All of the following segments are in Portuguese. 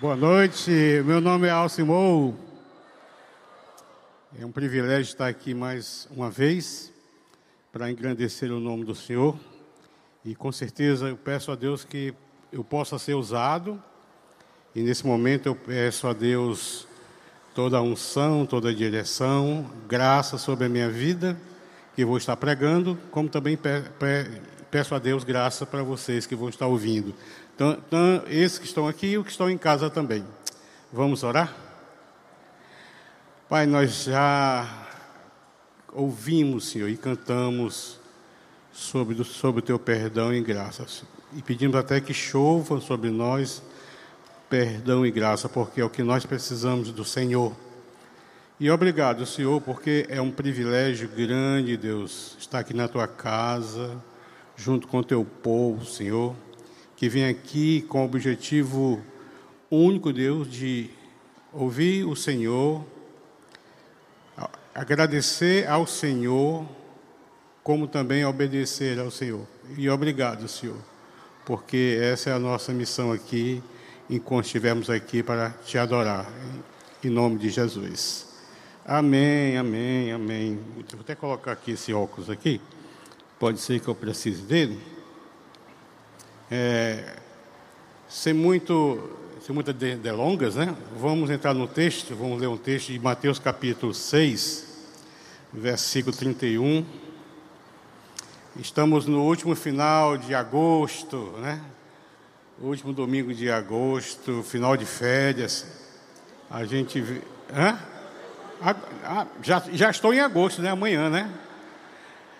Boa noite, meu nome é Alcimou. É um privilégio estar aqui mais uma vez para engrandecer o nome do Senhor. E com certeza eu peço a Deus que eu possa ser usado. E nesse momento eu peço a Deus toda a unção, toda a direção, graça sobre a minha vida, que vou estar pregando, como também peço a Deus graça para vocês que vão estar ouvindo. Esses que estão aqui e os que estão em casa também. Vamos orar? Pai, nós já ouvimos, Senhor, e cantamos sobre, sobre o teu perdão e graça. E pedimos até que chova sobre nós perdão e graça, porque é o que nós precisamos do Senhor. E obrigado, Senhor, porque é um privilégio grande, Deus, estar aqui na tua casa, junto com o teu povo, Senhor que vem aqui com o objetivo único, Deus, de ouvir o Senhor, agradecer ao Senhor, como também obedecer ao Senhor. E obrigado, Senhor, porque essa é a nossa missão aqui, enquanto estivermos aqui para te adorar, em nome de Jesus. Amém, amém, amém. Vou até colocar aqui esse óculos aqui, pode ser que eu precise dele. É, sem, muito, sem muitas delongas, né? vamos entrar no texto, vamos ler um texto de Mateus capítulo 6, versículo 31. Estamos no último final de agosto, né? Último domingo de agosto, final de férias. A gente. Hã? Ah, já, já estou em agosto, né? Amanhã, né?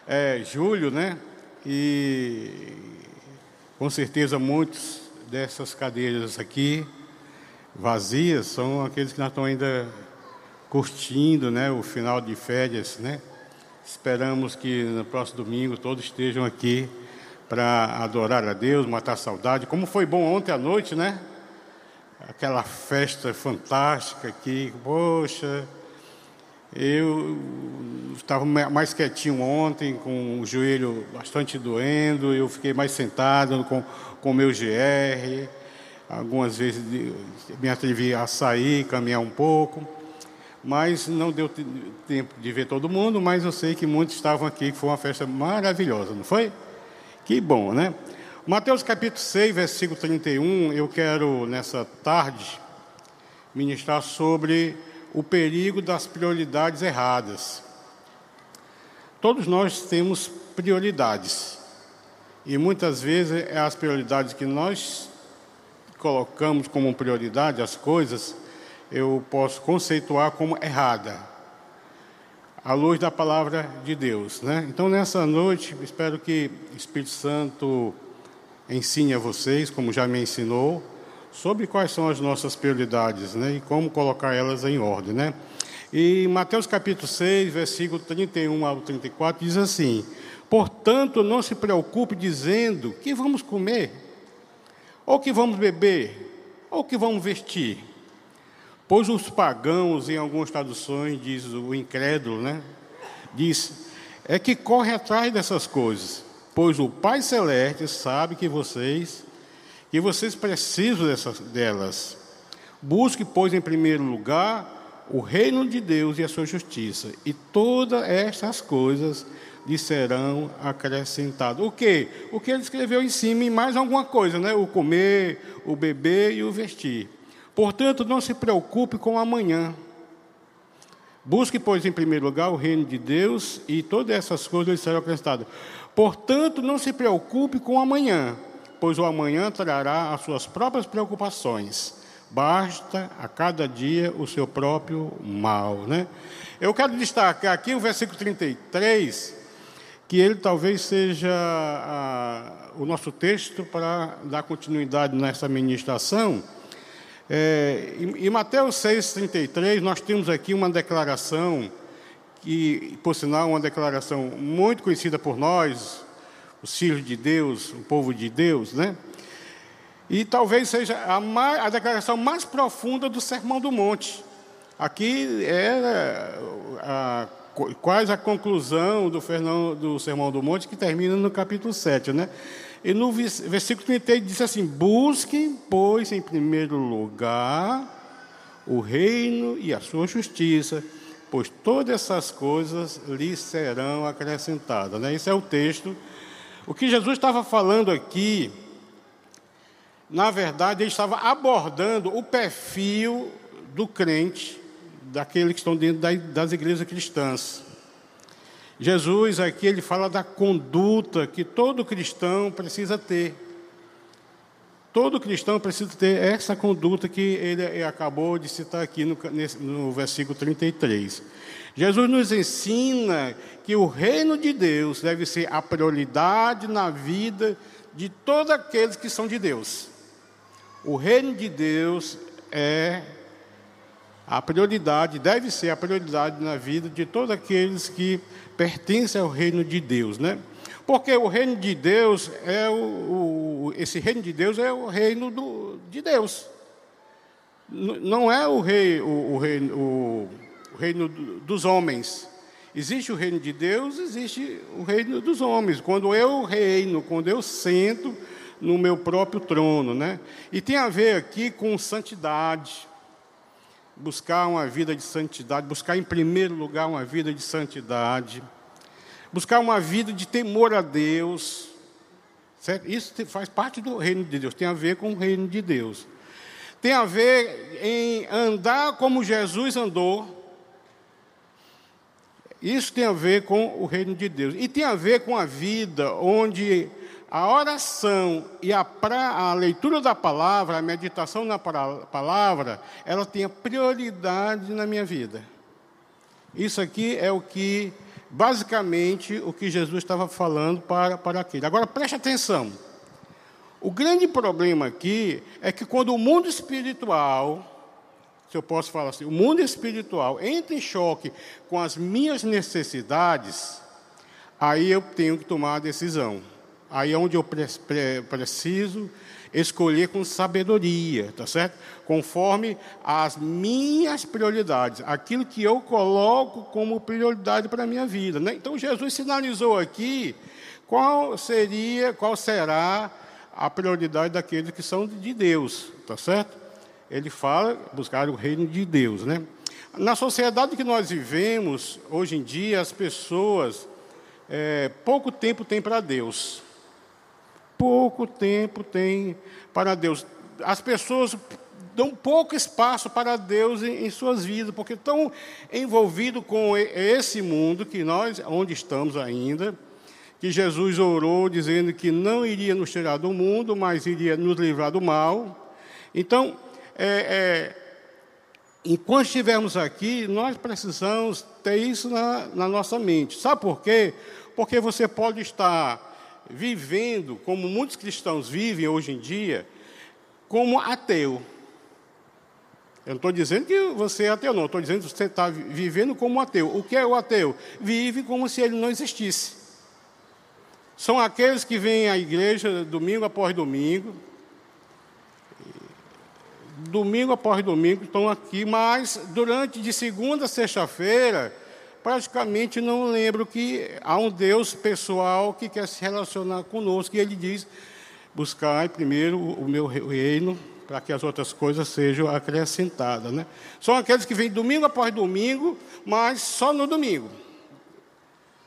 É, julho, né? E com certeza, muitos dessas cadeiras aqui vazias são aqueles que nós estamos ainda curtindo, né, o final de férias, né? Esperamos que no próximo domingo todos estejam aqui para adorar a Deus, matar a saudade. Como foi bom ontem à noite, né? Aquela festa fantástica aqui, poxa, eu estava mais quietinho ontem, com o joelho bastante doendo, eu fiquei mais sentado com o meu GR. Algumas vezes me atrevi a sair, caminhar um pouco, mas não deu tempo de ver todo mundo, mas eu sei que muitos estavam aqui, foi uma festa maravilhosa, não foi? Que bom, né? Mateus capítulo 6, versículo 31, eu quero nessa tarde ministrar sobre o perigo das prioridades erradas. Todos nós temos prioridades. E muitas vezes é as prioridades que nós colocamos como prioridade, as coisas, eu posso conceituar como errada, à luz da palavra de Deus. Né? Então, nessa noite, espero que o Espírito Santo ensine a vocês, como já me ensinou, sobre quais são as nossas prioridades né, e como colocar elas em ordem. Né? E Mateus capítulo 6, versículo 31 ao 34, diz assim: Portanto, não se preocupe dizendo que vamos comer, ou que vamos beber, ou que vamos vestir. Pois os pagãos, em algumas traduções, diz o incrédulo, né? Diz, é que corre atrás dessas coisas, pois o Pai Celeste sabe que vocês e vocês precisam dessas, delas. Busque, pois, em primeiro lugar o reino de Deus e a sua justiça, e todas estas coisas lhe serão acrescentadas. O que? O que ele escreveu em cima e mais alguma coisa, né? O comer, o beber e o vestir. Portanto, não se preocupe com amanhã. Busque, pois, em primeiro lugar o reino de Deus e todas essas coisas lhe serão acrescentadas. Portanto, não se preocupe com amanhã pois o amanhã trará as suas próprias preocupações. Basta a cada dia o seu próprio mal. Né? Eu quero destacar aqui o versículo 33, que ele talvez seja a, o nosso texto para dar continuidade nessa ministração. É, em, em Mateus 6,33, nós temos aqui uma declaração, que, por sinal, uma declaração muito conhecida por nós, os filhos de Deus, o povo de Deus, né? E talvez seja a, mais, a declaração mais profunda do Sermão do Monte. Aqui é a, quase a conclusão do, Fernão, do Sermão do Monte, que termina no capítulo 7, né? E no versículo 38 diz assim: Busquem, pois, em primeiro lugar o reino e a sua justiça, pois todas essas coisas lhes serão acrescentadas. Né? Esse é o texto. O que Jesus estava falando aqui, na verdade, ele estava abordando o perfil do crente, daqueles que estão dentro das igrejas cristãs. Jesus aqui ele fala da conduta que todo cristão precisa ter. Todo cristão precisa ter essa conduta que ele acabou de citar aqui no, no versículo 33. Jesus nos ensina que o reino de Deus deve ser a prioridade na vida de todos aqueles que são de Deus. O reino de Deus é a prioridade, deve ser a prioridade na vida de todos aqueles que pertence ao reino de Deus, né? Porque o reino de Deus é o, o esse reino de Deus é o reino do, de Deus. Não é o rei, o, o reino, o, o reino dos homens. Existe o reino de Deus, existe o reino dos homens. Quando eu reino, quando eu sento no meu próprio trono, né? E tem a ver aqui com santidade. Buscar uma vida de santidade, buscar em primeiro lugar uma vida de santidade buscar uma vida de temor a Deus. Certo? Isso faz parte do reino de Deus, tem a ver com o reino de Deus. Tem a ver em andar como Jesus andou. Isso tem a ver com o reino de Deus. E tem a ver com a vida onde a oração e a, pra, a leitura da palavra, a meditação na palavra, ela tem prioridade na minha vida. Isso aqui é o que basicamente o que Jesus estava falando para, para aquele. Agora preste atenção. O grande problema aqui é que quando o mundo espiritual, se eu posso falar assim, o mundo espiritual entra em choque com as minhas necessidades, aí eu tenho que tomar a decisão. Aí é onde eu preciso escolher com sabedoria, tá certo? Conforme as minhas prioridades, aquilo que eu coloco como prioridade para a minha vida. Né? Então Jesus sinalizou aqui qual seria, qual será a prioridade daqueles que são de Deus, tá certo? Ele fala buscar o reino de Deus, né? Na sociedade que nós vivemos hoje em dia, as pessoas é, pouco tempo têm para Deus pouco tempo tem para Deus. As pessoas dão pouco espaço para Deus em, em suas vidas, porque estão envolvidos com esse mundo que nós, onde estamos ainda, que Jesus orou dizendo que não iria nos tirar do mundo, mas iria nos livrar do mal. Então, é, é, enquanto estivermos aqui, nós precisamos ter isso na, na nossa mente. Sabe por quê? Porque você pode estar vivendo, como muitos cristãos vivem hoje em dia, como ateu. Eu não estou dizendo que você é ateu, não. Estou dizendo que você está vivendo como ateu. O que é o ateu? Vive como se ele não existisse. São aqueles que vêm à igreja domingo após domingo. Domingo após domingo estão aqui, mas durante de segunda a sexta-feira praticamente não lembro que há um Deus pessoal que quer se relacionar conosco, e ele diz: buscai primeiro o meu reino, para que as outras coisas sejam acrescentadas. Né? São aqueles que vêm domingo após domingo, mas só no domingo.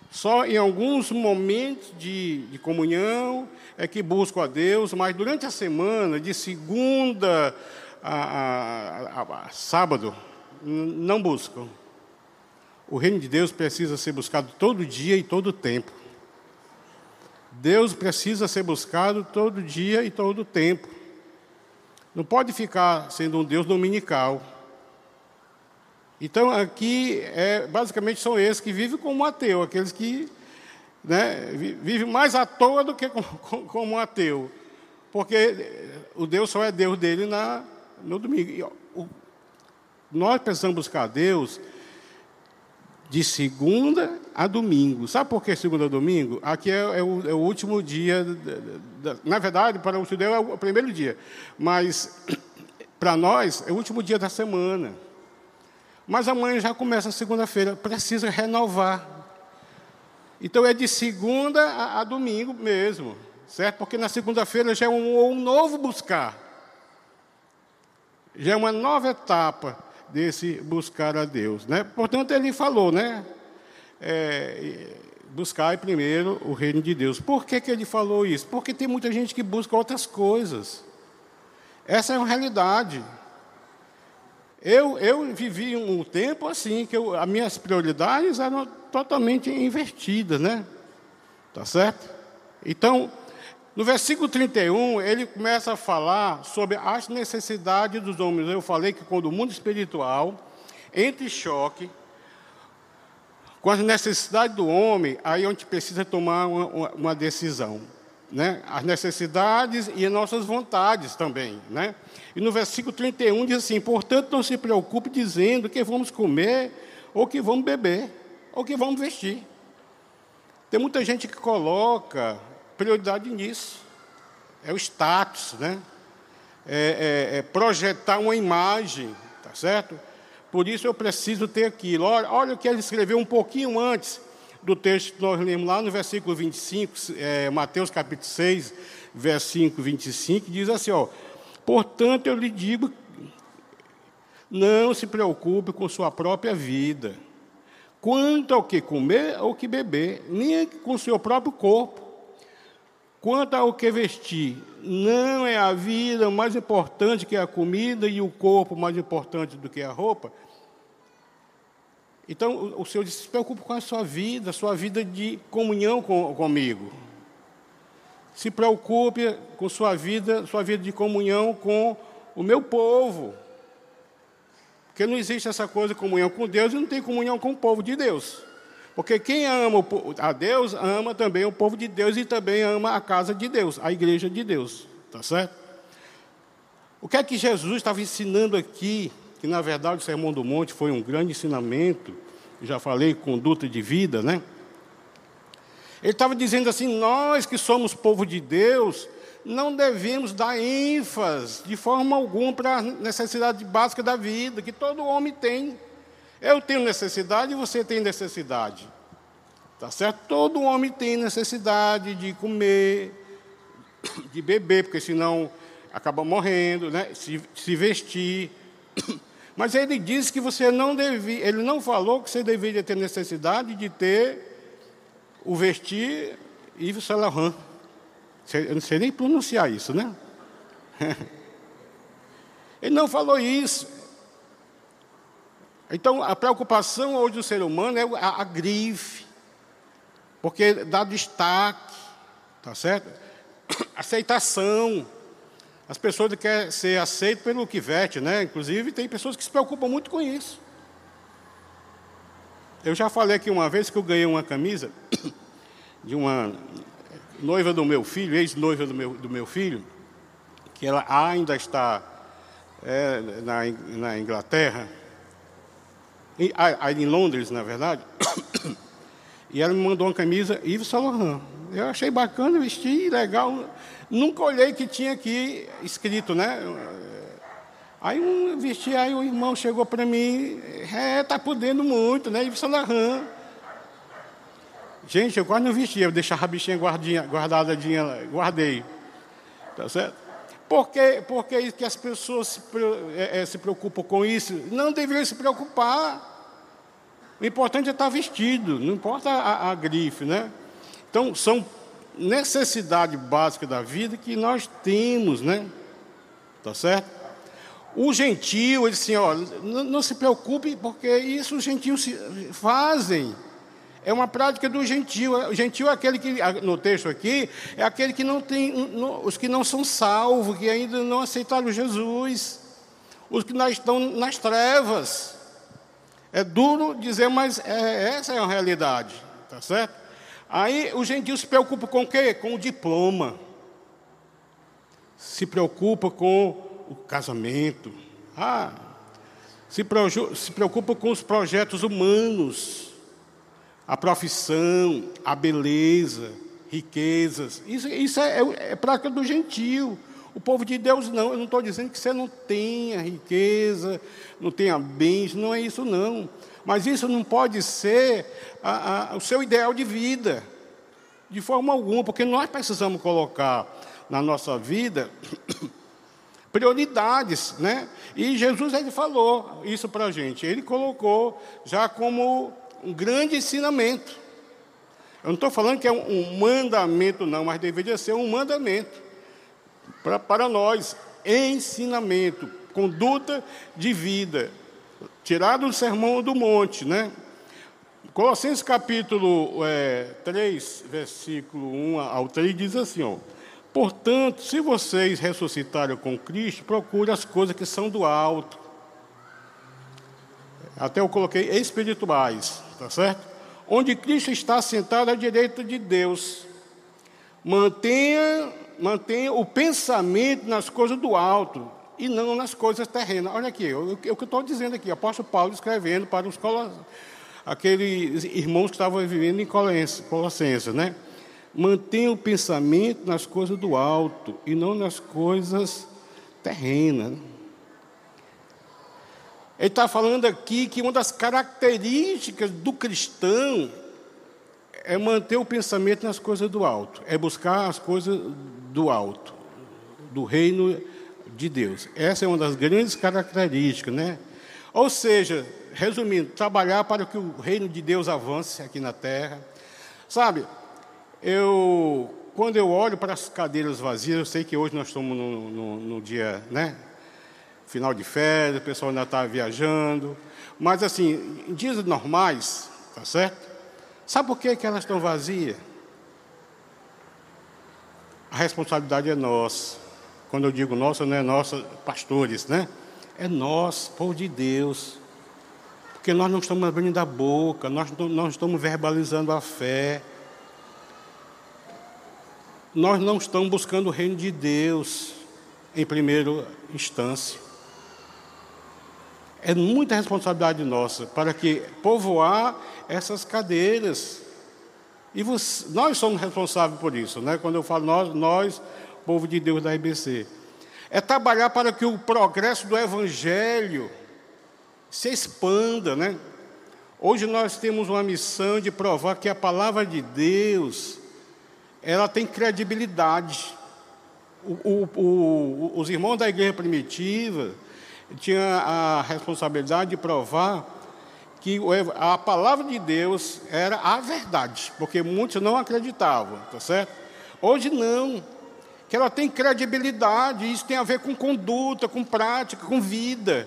Só em alguns momentos de, de comunhão é que buscam a Deus, mas durante a semana, de segunda a, a, a, a sábado, não buscam. O reino de Deus precisa ser buscado todo dia e todo tempo. Deus precisa ser buscado todo dia e todo tempo. Não pode ficar sendo um Deus dominical. Então, aqui, é, basicamente, são esses que vivem como ateu, aqueles que né, vivem mais à toa do que como, como ateu. Porque o Deus só é Deus dele na, no domingo. E, o, nós precisamos buscar Deus de segunda a domingo. Sabe por que segunda a domingo? Aqui é, é, o, é o, último dia, da, da, na verdade, para o judeu é o primeiro dia, mas para nós é o último dia da semana. Mas amanhã já começa a segunda-feira, precisa renovar. Então é de segunda a, a domingo mesmo. certo? Porque na segunda-feira já é um, um novo buscar, já é uma nova etapa desse buscar a Deus, né? Portanto, ele falou, né? É, buscar primeiro o reino de Deus. Por que, que ele falou isso? Porque tem muita gente que busca outras coisas. Essa é uma realidade. Eu, eu vivi um tempo assim, que eu, as minhas prioridades eram totalmente invertidas, né? Tá certo? Então, no versículo 31, ele começa a falar sobre as necessidades dos homens. Eu falei que quando o mundo espiritual entra em choque com as necessidades do homem, aí a gente precisa tomar uma, uma decisão. Né? As necessidades e as nossas vontades também. Né? E no versículo 31 diz assim: Portanto, não se preocupe dizendo que vamos comer, ou que vamos beber, ou que vamos vestir. Tem muita gente que coloca prioridade nisso. É o status, né? É, é, é projetar uma imagem, tá certo? Por isso eu preciso ter aquilo. Olha, olha o que ele escreveu um pouquinho antes do texto que nós lemos lá no versículo 25, é, Mateus capítulo 6, versículo 25, diz assim, ó, portanto eu lhe digo, não se preocupe com sua própria vida, quanto ao que comer ou que beber, nem com seu próprio corpo. Quanto ao que vestir, não é a vida mais importante que a comida e o corpo mais importante do que a roupa? Então, o Senhor disse: se preocupe com a sua vida, a sua vida de comunhão com, comigo. Se preocupe com sua vida, sua vida de comunhão com o meu povo. Porque não existe essa coisa de comunhão com Deus e não tem comunhão com o povo de Deus. Porque quem ama a Deus, ama também o povo de Deus e também ama a casa de Deus, a igreja de Deus. Tá certo? O que é que Jesus estava ensinando aqui que na verdade o Sermão do Monte foi um grande ensinamento, já falei, conduta de vida, né? Ele estava dizendo assim: nós que somos povo de Deus, não devemos dar ênfase de forma alguma para a necessidade básica da vida, que todo homem tem. Eu tenho necessidade e você tem necessidade. Tá certo? Todo homem tem necessidade de comer, de beber, porque senão acaba morrendo, né? se, se vestir. Mas ele disse que você não devia, ele não falou que você deveria ter necessidade de ter o vestir Yves Saint Laurent. Eu não sei nem pronunciar isso, né? Ele não falou isso. Então, a preocupação hoje do ser humano é a, a grife, porque dá destaque, tá certo? Aceitação. As pessoas querem ser aceitas pelo que veste, né? Inclusive, tem pessoas que se preocupam muito com isso. Eu já falei aqui uma vez que eu ganhei uma camisa de uma noiva do meu filho, ex-noiva do meu, do meu filho, que ela ainda está é, na, na Inglaterra, aí em Londres, na verdade, e ela me mandou uma camisa Yves Saint Laurent. Eu achei bacana, vesti, legal. Nunca olhei que tinha aqui escrito, né? Aí um vesti, aí o irmão chegou para mim, é, tá podendo muito, né? Yves Saint Laurent. Gente, eu quase não vestia, eu deixava a bichinha guardinha, guardadinha, guardei. Tá certo? Por que, por que as pessoas se, é, se preocupam com isso? Não deveriam se preocupar. O importante é estar vestido, não importa a, a grife, né? Então, são necessidade básica da vida que nós temos, né? Tá certo? O gentio, ele assim, ó, não, não se preocupe, porque isso os gentios fazem. É uma prática do gentio. O gentio é aquele que, no texto aqui, é aquele que não tem, os que não são salvos, que ainda não aceitaram Jesus, os que estão nas trevas. É duro dizer, mas é, essa é a realidade, tá certo? Aí o gentil se preocupa com o quê? Com o diploma. Se preocupa com o casamento. Ah, se, se preocupa com os projetos humanos. A profissão, a beleza, riquezas. Isso, isso é, é, é prática do gentil. O povo de Deus não. Eu não estou dizendo que você não tenha riqueza, não tenha bens, não é isso não. Mas isso não pode ser a, a, o seu ideal de vida. De forma alguma, porque nós precisamos colocar na nossa vida prioridades, né? E Jesus ele falou isso para a gente. Ele colocou já como um grande ensinamento. Eu não estou falando que é um mandamento, não, mas deveria ser um mandamento para, para nós. Ensinamento, conduta de vida, tirado do sermão do monte, né? Colossenses capítulo é, 3, versículo 1 ao 3 diz assim: ó, Portanto, se vocês ressuscitaram com Cristo, procure as coisas que são do alto. Até eu coloquei espirituais, tá certo? Onde Cristo está sentado à direita de Deus. Mantenha, mantenha o pensamento nas coisas do alto e não nas coisas terrenas. Olha aqui, o, que eu estou dizendo aqui, o apóstolo Paulo escrevendo para os aqueles irmãos que estavam vivendo em Colossenses, né? Mantenha o pensamento nas coisas do alto e não nas coisas terrenas. Ele está falando aqui que uma das características do cristão é manter o pensamento nas coisas do alto, é buscar as coisas do alto, do reino de Deus. Essa é uma das grandes características, né? Ou seja, resumindo, trabalhar para que o reino de Deus avance aqui na terra. Sabe, eu, quando eu olho para as cadeiras vazias, eu sei que hoje nós estamos no, no, no dia, né? Final de férias, o pessoal ainda está viajando. Mas, assim, em dias normais, tá certo? Sabe por que, que elas estão vazias? A responsabilidade é nossa. Quando eu digo nossa, não é nossa, pastores, né? É nós, povo de Deus. Porque nós não estamos abrindo a boca, nós não estamos verbalizando a fé nós não estamos buscando o reino de Deus em primeira instância. É muita responsabilidade nossa para que povoar essas cadeiras. E você, nós somos responsáveis por isso, né? Quando eu falo nós, nós, povo de Deus da IBC. É trabalhar para que o progresso do Evangelho se expanda, né? Hoje nós temos uma missão de provar que a palavra de Deus ela tem credibilidade. O, o, o, os irmãos da igreja primitiva tinham a responsabilidade de provar que a palavra de Deus era a verdade, porque muitos não acreditavam, tá certo? Hoje não, que ela tem credibilidade, isso tem a ver com conduta, com prática, com vida,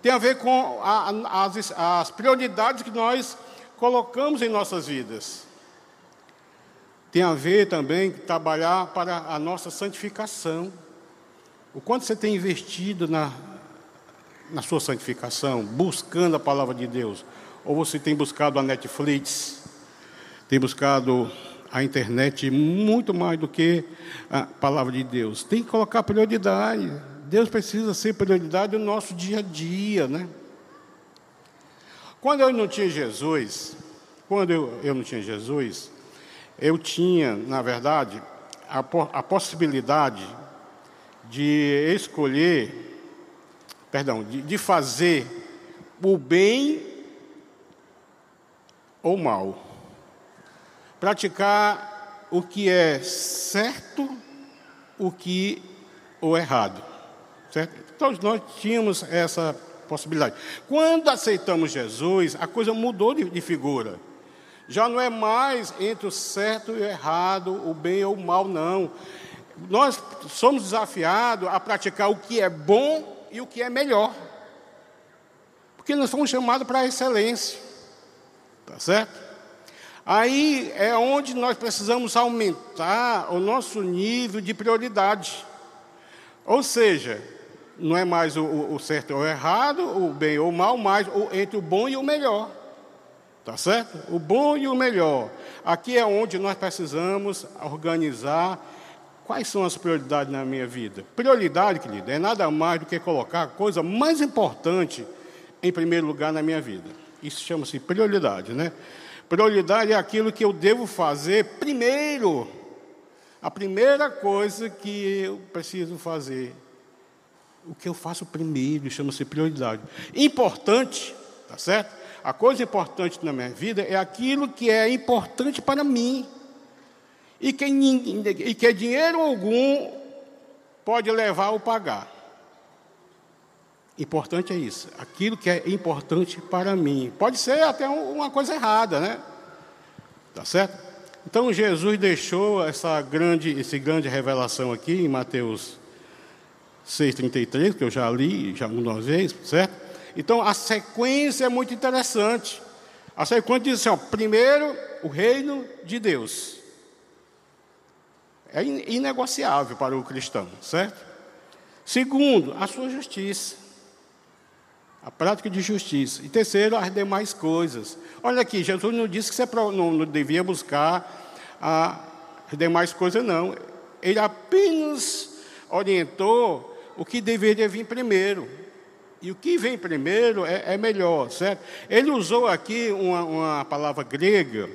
tem a ver com a, as, as prioridades que nós colocamos em nossas vidas. Tem a ver também trabalhar para a nossa santificação. O quanto você tem investido na, na sua santificação, buscando a palavra de Deus? Ou você tem buscado a Netflix, tem buscado a internet muito mais do que a palavra de Deus? Tem que colocar prioridade. Deus precisa ser prioridade no nosso dia a dia, né? Quando eu não tinha Jesus, quando eu, eu não tinha Jesus, eu tinha, na verdade, a, a possibilidade de escolher, perdão, de, de fazer o bem ou mal. Praticar o que é certo, o que o errado. Certo? Todos nós tínhamos essa possibilidade. Quando aceitamos Jesus, a coisa mudou de, de figura. Já não é mais entre o certo e o errado, o bem ou o mal, não. Nós somos desafiados a praticar o que é bom e o que é melhor. Porque nós fomos chamados para a excelência. Tá certo? Aí é onde nós precisamos aumentar o nosso nível de prioridade. Ou seja, não é mais o, o certo ou o errado, o bem ou o mal, mas entre o bom e o melhor. Tá certo? O bom e o melhor. Aqui é onde nós precisamos organizar quais são as prioridades na minha vida. Prioridade, querida, é nada mais do que colocar a coisa mais importante em primeiro lugar na minha vida. Isso chama-se prioridade, né? Prioridade é aquilo que eu devo fazer primeiro. A primeira coisa que eu preciso fazer. O que eu faço primeiro chama-se prioridade. Importante, tá certo? A coisa importante na minha vida é aquilo que é importante para mim. E que, e que dinheiro algum pode levar ou pagar. Importante é isso, aquilo que é importante para mim. Pode ser até uma coisa errada, né? Tá certo? Então Jesus deixou essa grande, essa grande revelação aqui em Mateus 6,33, que eu já li já uma vez, certo? Então a sequência é muito interessante. A sequência diz assim: ó, primeiro, o reino de Deus. É inegociável para o cristão, certo? Segundo, a sua justiça. A prática de justiça. E terceiro, as demais coisas. Olha aqui, Jesus não disse que você não devia buscar as demais coisas, não. Ele apenas orientou o que deveria vir primeiro. E o que vem primeiro é, é melhor, certo? Ele usou aqui uma, uma palavra grega,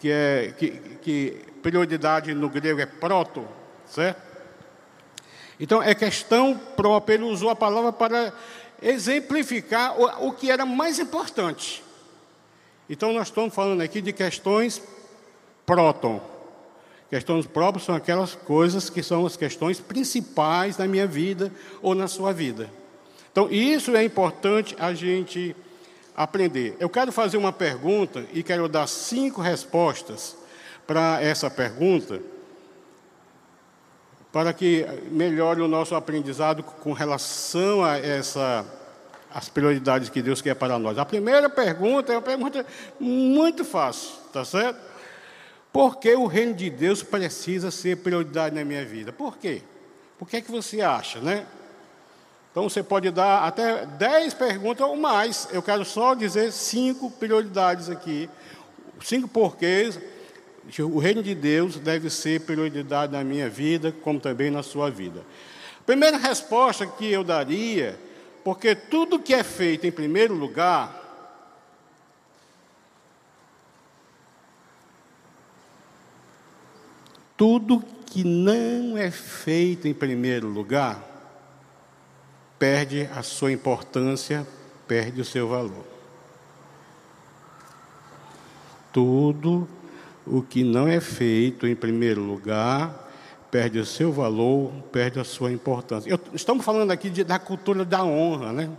que é que, que prioridade no grego é proto, certo? Então é questão própria, ele usou a palavra para exemplificar o, o que era mais importante. Então nós estamos falando aqui de questões próton. Questões próprias são aquelas coisas que são as questões principais na minha vida ou na sua vida. Então, isso é importante a gente aprender. Eu quero fazer uma pergunta e quero dar cinco respostas para essa pergunta, para que melhore o nosso aprendizado com relação a essa as prioridades que Deus quer para nós. A primeira pergunta é uma pergunta muito fácil, tá certo? Por que o reino de Deus precisa ser prioridade na minha vida? Por quê? Por que é que você acha, né? Então você pode dar até dez perguntas ou mais. Eu quero só dizer cinco prioridades aqui, cinco porquês o reino de Deus deve ser prioridade na minha vida, como também na sua vida. Primeira resposta que eu daria, porque tudo que é feito em primeiro lugar, tudo que não é feito em primeiro lugar, perde a sua importância, perde o seu valor. Tudo o que não é feito em primeiro lugar perde o seu valor, perde a sua importância. Eu, estamos falando aqui de, da cultura da honra, né?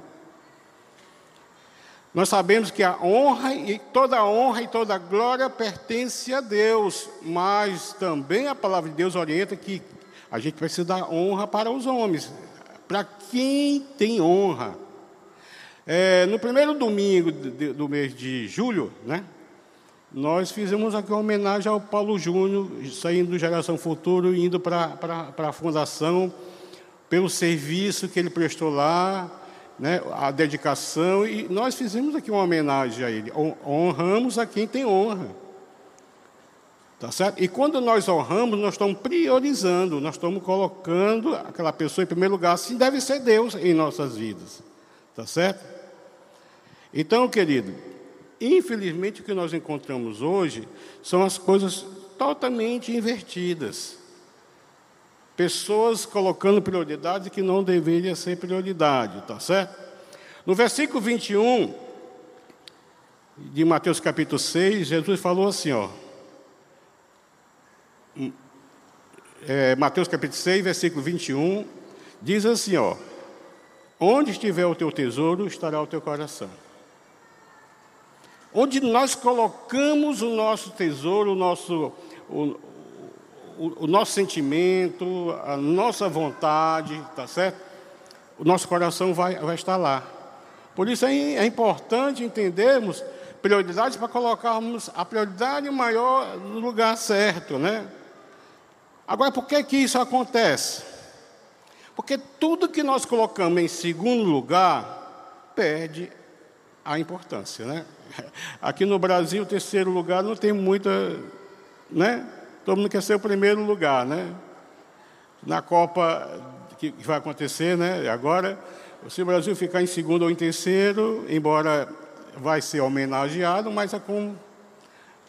Nós sabemos que a honra e toda honra e toda glória pertence a Deus, mas também a palavra de Deus orienta que a gente precisa dar honra para os homens, para quem tem honra. É, no primeiro domingo do mês de julho, né? Nós fizemos aqui uma homenagem ao Paulo Júnior, saindo do Geração Futuro e indo para a fundação, pelo serviço que ele prestou lá, né, a dedicação, e nós fizemos aqui uma homenagem a ele. Honramos a quem tem honra. Tá certo? E quando nós honramos, nós estamos priorizando, nós estamos colocando aquela pessoa em primeiro lugar, assim deve ser Deus em nossas vidas. Tá certo? Então, querido, Infelizmente, o que nós encontramos hoje são as coisas totalmente invertidas. Pessoas colocando prioridade que não deveria ser prioridade, tá certo? No versículo 21 de Mateus capítulo 6, Jesus falou assim, ó. É, Mateus capítulo 6, versículo 21, diz assim, ó. Onde estiver o teu tesouro, estará o teu coração onde nós colocamos o nosso tesouro, o nosso, o, o, o nosso sentimento, a nossa vontade, tá certo? O nosso coração vai, vai estar lá. Por isso é, é importante entendermos prioridades para colocarmos a prioridade maior no lugar certo, né? Agora, por que que isso acontece? Porque tudo que nós colocamos em segundo lugar perde a importância, né? Aqui no Brasil, o terceiro lugar não tem muita, né? Todo mundo quer ser o primeiro lugar, né? Na Copa que vai acontecer, né? Agora, se o Brasil ficar em segundo ou em terceiro, embora vai ser homenageado, mas é com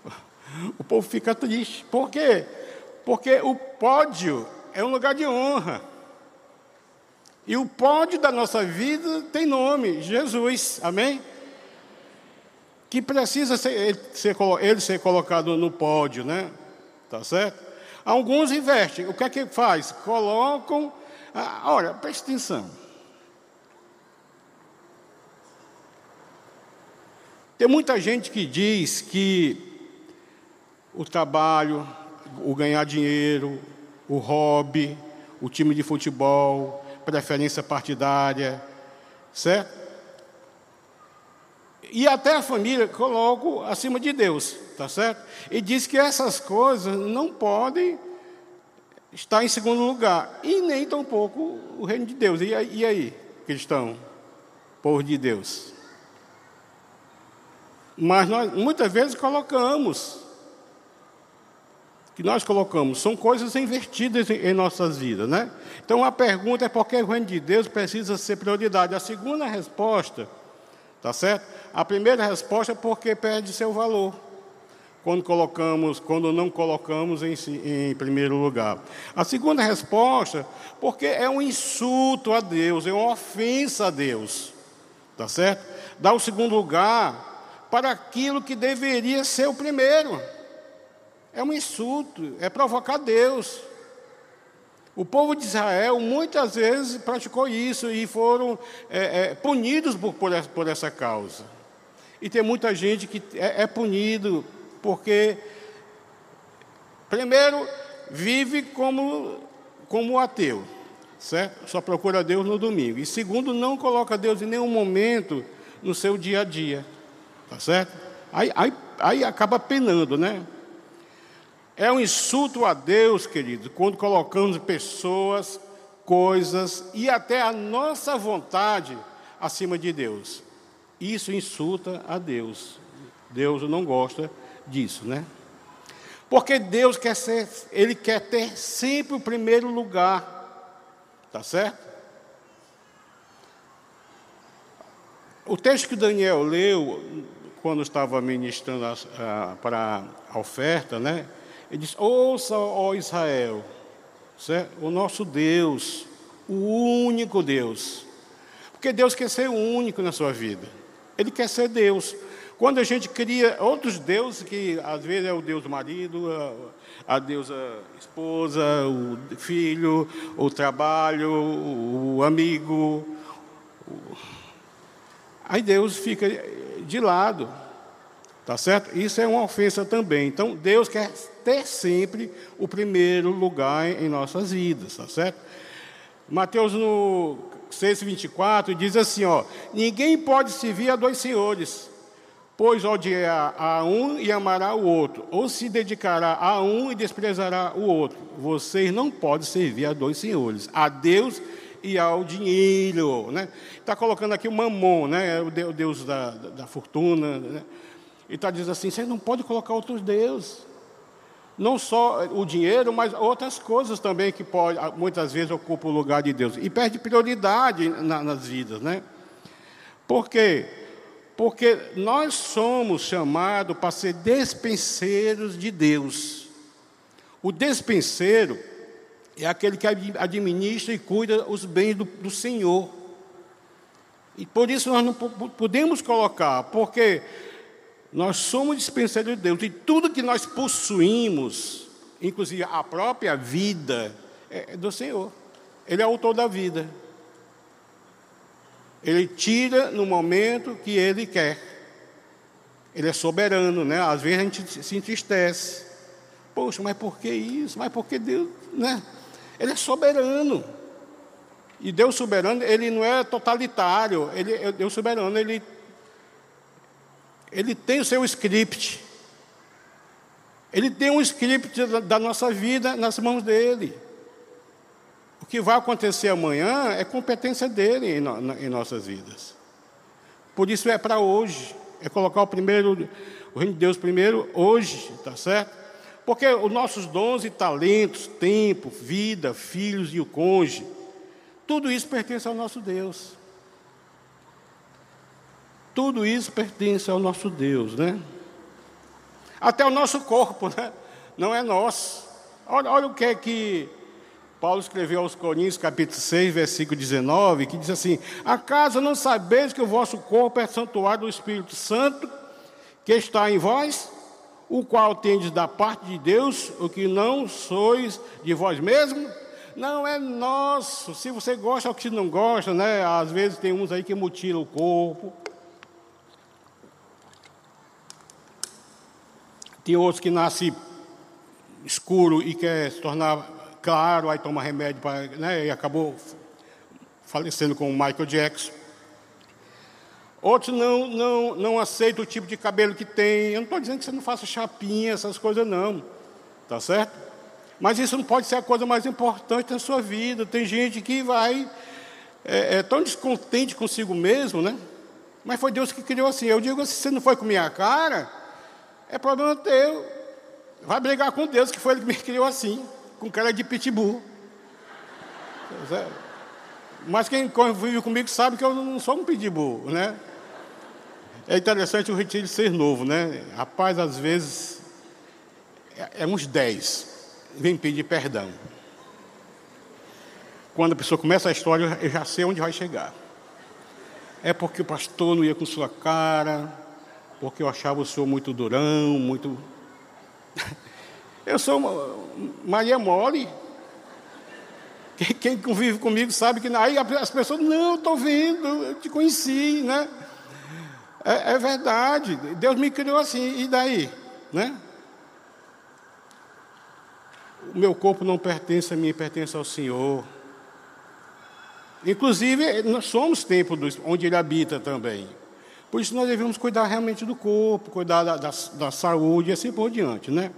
o povo fica triste. Por quê? Porque o pódio é um lugar de honra. E o pódio da nossa vida tem nome, Jesus. Amém? Que precisa ser, ele, ser, ele ser colocado no pódio, né? Tá certo? Alguns investem. O que é que faz? Colocam. Ah, olha, preste atenção. Tem muita gente que diz que o trabalho, o ganhar dinheiro, o hobby, o time de futebol, preferência partidária, certo? E até a família coloco acima de Deus, tá certo? E diz que essas coisas não podem estar em segundo lugar, e nem tampouco o reino de Deus. E aí, cristão, povo de Deus? Mas nós muitas vezes colocamos, que nós colocamos, são coisas invertidas em, em nossas vidas, né? Então a pergunta é por que o reino de Deus precisa ser prioridade? A segunda resposta, tá certo? A primeira resposta é porque perde seu valor quando colocamos, quando não colocamos em, em, primeiro lugar. A segunda resposta, porque é um insulto a Deus, é uma ofensa a Deus, tá certo? Dá o segundo lugar para aquilo que deveria ser o primeiro. É um insulto, é provocar Deus. O povo de Israel muitas vezes praticou isso e foram é, é, punidos por, por, essa, por, essa, causa. E tem muita gente que é, é punido porque, primeiro, vive como, como ateu, certo? Só procura Deus no domingo. E segundo, não coloca Deus em nenhum momento no seu dia a dia. Tá certo? Aí, aí, aí acaba penando, né? É um insulto a Deus, querido, quando colocamos pessoas, coisas e até a nossa vontade acima de Deus. Isso insulta a Deus. Deus não gosta disso, né? Porque Deus quer ser, Ele quer ter sempre o primeiro lugar, tá certo? O texto que Daniel leu quando estava ministrando a, para a oferta, né? Ele disse: Ouça, ó Israel, certo? o nosso Deus, o único Deus. Porque Deus quer ser único na sua vida. Ele quer ser Deus. Quando a gente cria outros deuses, que às vezes é o Deus marido, a, a deusa esposa, o filho, o trabalho, o amigo. Aí Deus fica de lado. Tá certo? Isso é uma ofensa também. Então, Deus quer ter sempre o primeiro lugar em nossas vidas, tá certo? Mateus no 6:24 diz assim, ó: Ninguém pode servir a dois senhores, pois odiará a um e amará o outro, ou se dedicará a um e desprezará o outro. Vocês não podem servir a dois senhores, a Deus e ao dinheiro. Né? Está colocando aqui o mamon, né? É o Deus da, da, fortuna. Né? E está dizendo assim: você não pode colocar outros deuses. Não só o dinheiro, mas outras coisas também que pode, muitas vezes ocupam o lugar de Deus. E perde prioridade na, nas vidas. Né? Por quê? Porque nós somos chamados para ser despenseiros de Deus. O despenseiro é aquele que administra e cuida os bens do, do Senhor. E por isso nós não podemos colocar, porque nós somos dispenseiros de Deus, e tudo que nós possuímos, inclusive a própria vida, é do Senhor. Ele é autor da vida. Ele tira no momento que ele quer. Ele é soberano, né? Às vezes a gente se entristece. Poxa, mas por que isso? Mas por que Deus, né? Ele é soberano. E Deus soberano, ele não é totalitário. Ele, é Deus soberano, ele, ele tem o seu script. Ele tem um script da, nossa vida nas mãos dele. O que vai acontecer amanhã é competência dele em, no, em nossas vidas. Por isso é para hoje. É colocar o primeiro, o reino de Deus primeiro hoje, tá certo? Porque os nossos dons e talentos, tempo, vida, filhos e o cônjuge, tudo isso pertence ao nosso Deus. Tudo isso pertence ao nosso Deus, né? Até o nosso corpo, né? Não é nosso. Olha, olha o que é que Paulo escreveu aos Coríntios, capítulo 6, versículo 19, que diz assim: Acaso não sabeis que o vosso corpo é santuário do Espírito Santo, que está em vós, o qual tendes da parte de Deus, o que não sois de vós mesmos, não é nosso. Se você gosta ou se não gosta, né? Às vezes tem uns aí que mutilam o corpo. Tem outros que nascem escuro e quer se tornar claro, aí toma remédio para, né? E acabou falecendo com o Michael Jackson. Outros não, não, não aceitam o tipo de cabelo que tem. Eu não estou dizendo que você não faça chapinha, essas coisas, não. Tá certo? Mas isso não pode ser a coisa mais importante da sua vida. Tem gente que vai é, é tão descontente consigo mesmo, né? Mas foi Deus que criou assim. Eu digo assim: você não foi com minha cara, é problema teu. Vai brigar com Deus, que foi Ele que me criou assim, com cara de pitbull. Tá Mas quem convive comigo sabe que eu não sou um pitbull, né? É interessante o retiro ser novo, né? Rapaz, às vezes, é, é uns 10, vem pedir perdão. Quando a pessoa começa a história, eu já sei onde vai chegar. É porque o pastor não ia com sua cara, porque eu achava o senhor muito durão, muito. Eu sou Maria Mole. Quem convive comigo sabe que aí as pessoas, não, estou vendo, eu te conheci, né? É, é, verdade, Deus me criou assim, e daí? Né? O meu corpo não pertence a mim, pertence ao Senhor. Inclusive, nós somos templo onde Ele habita também. Por isso nós devemos cuidar realmente do corpo, cuidar da, da, da saúde e assim por diante, né?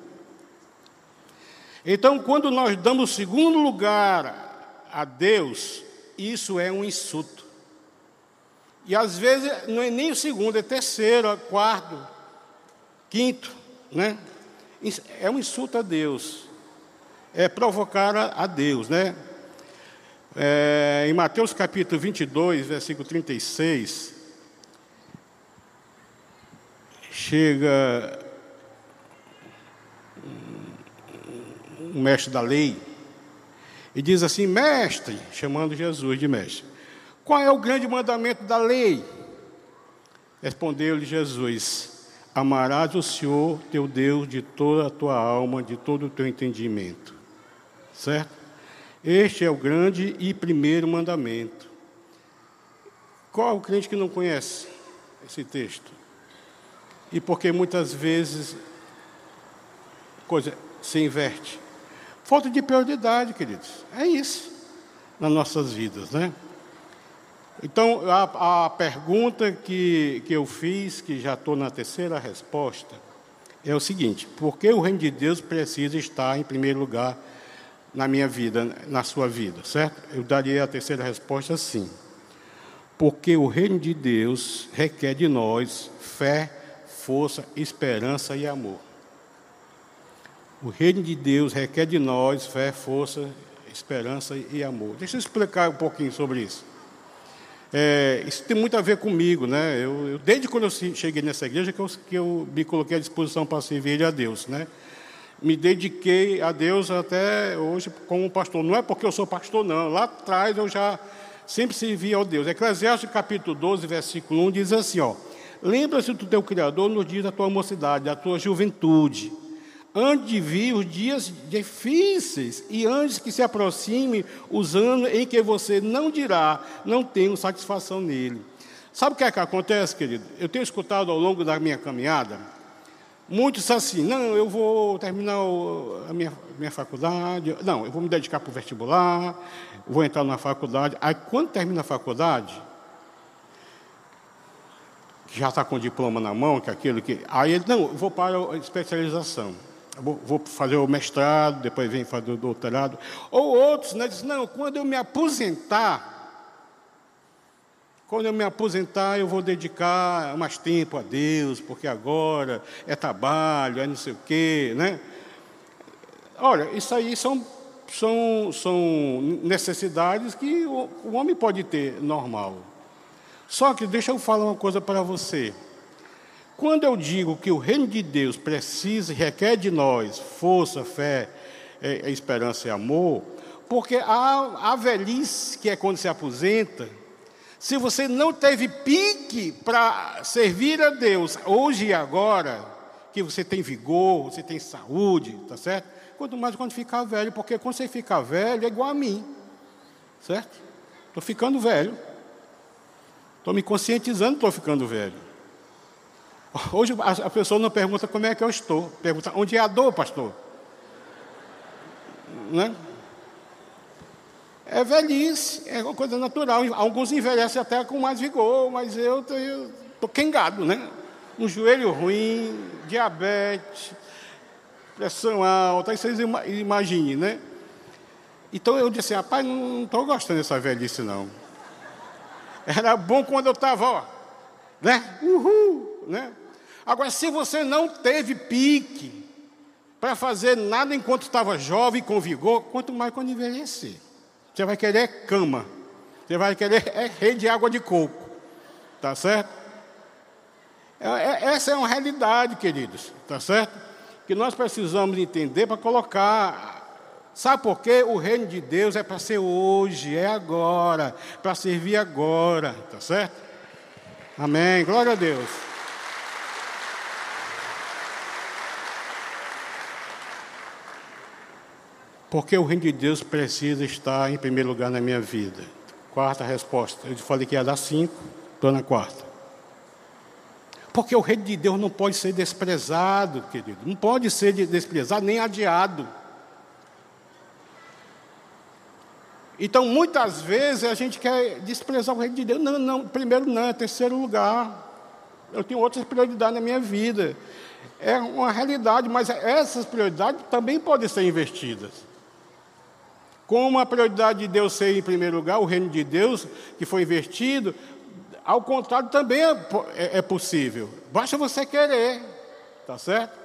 Então, quando nós damos segundo lugar a Deus, isso é um insulto. E às vezes não é nem o segundo, é terceiro, é quarto, quinto, né? É um insulto a Deus, é provocar a, Deus, né? É, em Mateus capítulo 22, versículo 36, chega um mestre da lei e diz assim: Mestre, chamando Jesus de mestre, qual é o grande mandamento da lei? Respondeu-lhe Jesus: Amarás o Senhor teu Deus de toda a tua alma, de todo o teu entendimento. Certo? Este é o grande e primeiro mandamento. Qual é o crente que não conhece esse texto? E porque muitas vezes coisa se inverte. Falta de prioridade, queridos. É isso nas nossas vidas, né? Então, a, a pergunta que, que eu fiz, que já estou na terceira resposta, é o seguinte: por que o reino de Deus precisa estar em primeiro lugar na minha vida, na sua vida, certo? Eu daria a terceira resposta sim. Porque o reino de Deus requer de nós fé, força, esperança e amor. O reino de Deus requer de nós fé, força, esperança e amor. Deixa eu explicar um pouquinho sobre isso. É, isso tem muito a ver comigo, né? Eu, eu, desde quando eu cheguei nessa igreja que eu, que eu me coloquei à disposição para servir a Deus, né? Me dediquei a Deus até hoje como pastor. Não é porque eu sou pastor, não. Lá atrás eu já sempre servi ao Deus. Eclesiastes capítulo 12, versículo 1 diz assim, ó. Lembra-se do teu Criador nos dias da tua mocidade, da tua juventude antes de vir os dias difíceis e antes que se aproxime os anos em que você não dirá, não tenho satisfação nele. Sabe o que é que acontece, querido? Eu tenho escutado ao longo da minha caminhada, muitos assim, não, eu vou terminar a minha, minha faculdade, não, eu vou me dedicar para o vestibular, vou entrar na faculdade. Aí quando termina a faculdade, já está com o diploma na mão, que é aquilo que. Aí ele, não, vou para a especialização vou fazer o mestrado, depois vem fazer o doutorado. Ou outros, né, dizem, não, quando eu me aposentar, quando eu me aposentar, eu vou dedicar mais tempo a Deus, porque agora é trabalho, é não sei o quê, né? Olha, isso aí são, são, são necessidades que o, o homem pode ter normal. Só que deixa eu falar uma coisa para você. Quando eu digo que o reino de Deus precisa e requer de nós força, fé, é, é, esperança e amor, porque a, a velhice, que é quando se aposenta, se você não teve pique para servir a Deus hoje e agora, que você tem vigor, você tem saúde, tá certo? Quanto mais quando ficar velho, porque quando você ficar velho é igual a mim, certo? Estou ficando velho. Estou me conscientizando, estou ficando velho. Hoje a pessoa não pergunta como é que eu estou, pergunta onde é a dor, pastor. Né? É velhice, é uma coisa natural. Alguns envelhecem até com mais vigor, mas eu estou quengado, né? Um joelho ruim, diabetes, pressão alta, vocês imaginem, né? Então eu disse, rapaz, não estou gostando dessa velhice, não. Era bom quando eu estava, ó, né? Uhul, né? Agora, se você não teve pique para fazer nada enquanto estava jovem, com vigor, quanto mais quando envelhecer. Você vai querer cama. Você vai querer é, rei de água de coco. Tá certo? É, é, essa é uma realidade, queridos. Tá certo? Que nós precisamos entender para colocar. Sabe por quê? O reino de Deus é para ser hoje, é agora, para servir agora. Tá certo? Amém. Glória a Deus. Porque o reino de Deus precisa estar em primeiro lugar na minha vida. Quarta resposta. Eu falei que ia dar cinco, estou na quarta. Porque o reino de Deus não pode ser desprezado, querido. Não pode ser desprezado nem adiado. Então, muitas vezes a gente quer desprezar o reino de Deus. Não, não, primeiro não, é terceiro lugar. Eu tenho outras prioridades na minha vida. É uma realidade, mas essas prioridades também podem ser investidas. Como a prioridade de Deus ser em primeiro lugar, o reino de Deus que foi invertido, ao contrário também é, é, é possível. Basta você querer, tá certo?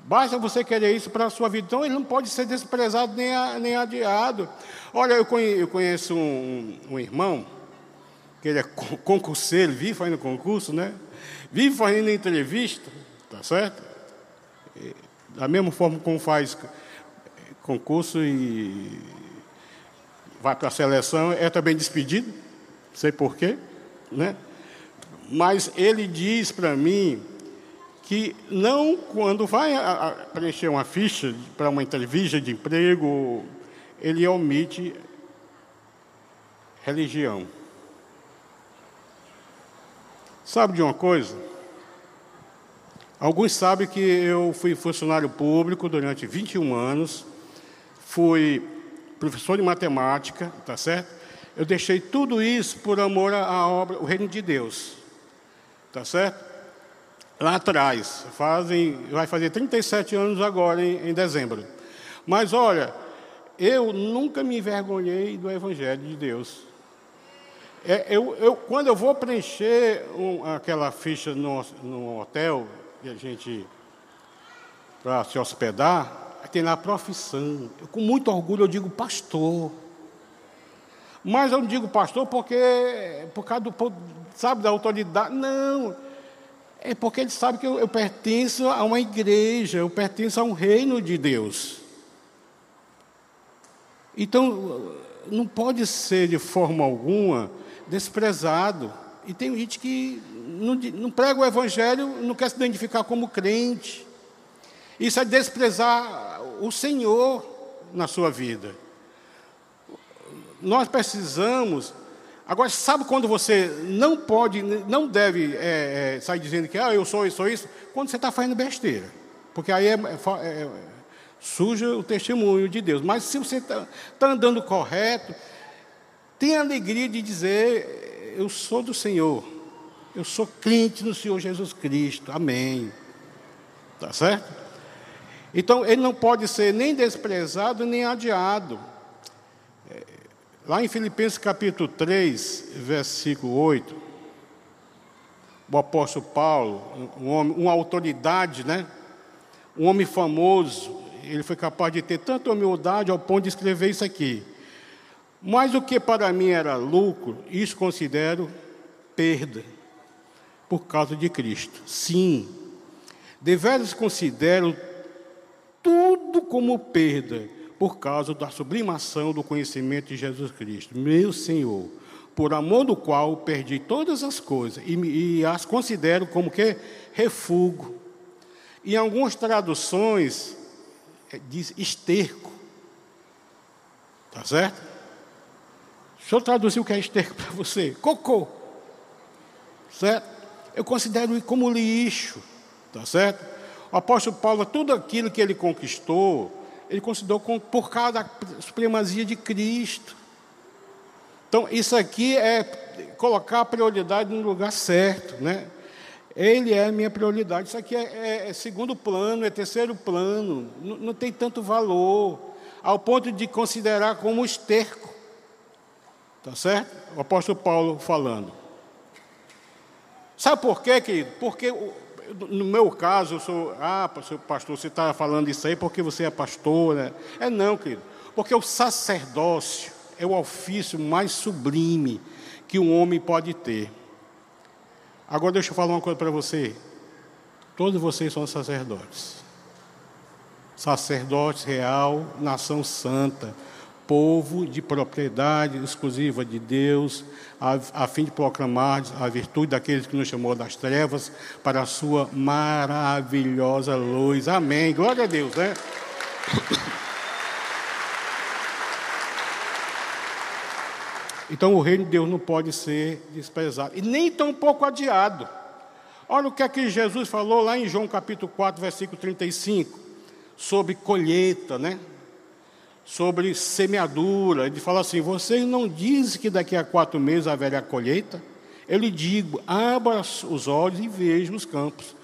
Basta você querer isso para a sua vida. Então ele não pode ser desprezado nem, nem adiado. Olha, eu conheço, um, um, irmão, que ele é concurseiro, vive fazendo concurso, né? Vive fazendo entrevista, tá certo? Da mesma forma como faz concurso e vai para a seleção, é também despedido, não sei porquê, né? Mas ele diz para mim que não quando vai preencher uma ficha para uma entrevista de emprego, ele omite religião. Sabe de uma coisa? Alguns sabem que eu fui funcionário público durante 21 anos, fui professor de matemática, tá certo? Eu deixei tudo isso por amor à obra, o reino de Deus, tá certo? Lá atrás, fazem, vai fazer 37 anos agora, em, em dezembro. Mas olha, eu nunca me envergonhei do Evangelho de Deus. É, eu, eu, quando eu vou preencher um, aquela ficha no, no hotel, que a gente para se hospedar, tem lá profissão. Eu, com muito orgulho eu digo pastor. Mas eu não digo pastor porque, por causa do, sabe, da autoridade. Não. É porque ele sabe que eu, eu pertenço a uma igreja, eu pertenço a um reino de Deus. Então, não pode ser de forma alguma desprezado. E tem gente que não, não prega o evangelho, não quer se identificar como crente. Isso é desprezar o Senhor na sua vida. Nós precisamos. Agora, sabe quando você não pode, não deve é, é, sair dizendo que ah, eu sou isso, sou isso? Quando você está fazendo besteira. Porque aí é, é, é, suja o testemunho de Deus. Mas se você está tá andando correto, tenha alegria de dizer: Eu sou do Senhor. Eu sou crente no Senhor Jesus Cristo. Amém. Tá certo? Então, ele não pode ser nem desprezado nem adiado. É, lá em Filipenses capítulo 3, versículo 8, o apóstolo Paulo, um homem, uma autoridade, né? um homem famoso, ele foi capaz de ter tanta humildade ao ponto de escrever isso aqui. Mas o que para mim era lucro, isso considero perda por causa de Cristo. Sim, deveras considero tudo como perda por causa da sublimação do conhecimento de Jesus Cristo, meu Senhor, por amor do qual perdi todas as coisas e, e as considero como que refúgio. Em algumas traduções, diz esterco. Tá certo? Deixa eu traduzir o que é esterco para você. Cocô. Certo? Eu considero como lixo. Tá certo? O apóstolo Paulo, tudo aquilo que ele conquistou, ele considerou por causa da supremacia de Cristo. Então, isso aqui é colocar a prioridade no lugar certo, né? Ele é a minha prioridade. Isso aqui é, é, é segundo plano, é terceiro plano, não, não, tem tanto valor, ao ponto de considerar como esterco. Tá certo? O apóstolo Paulo falando. Sabe por quê, querido? Porque no meu caso, eu sou, ah, pastor, você está falando isso aí porque você é pastor, né? É não, querido. Porque o sacerdócio é o ofício mais sublime que um homem pode ter. Agora deixa eu falar uma coisa para você. Todos vocês são sacerdotes. Sacerdotes real, nação santa, povo de propriedade exclusiva de Deus, a, a fim de proclamar a virtude daqueles que nos chamou das trevas para a sua maravilhosa luz. Amém. Glória a Deus, né? Então o reino de Deus não pode ser desprezado, e nem tão pouco adiado. Olha o que é que Jesus falou lá em João capítulo 4, versículo 35, sobre colheita, né? Sobre semeadura. Ele fala assim: vocês não dizem que daqui a quatro meses haverá colheita? Eu lhe digo: abra os olhos e veja os campos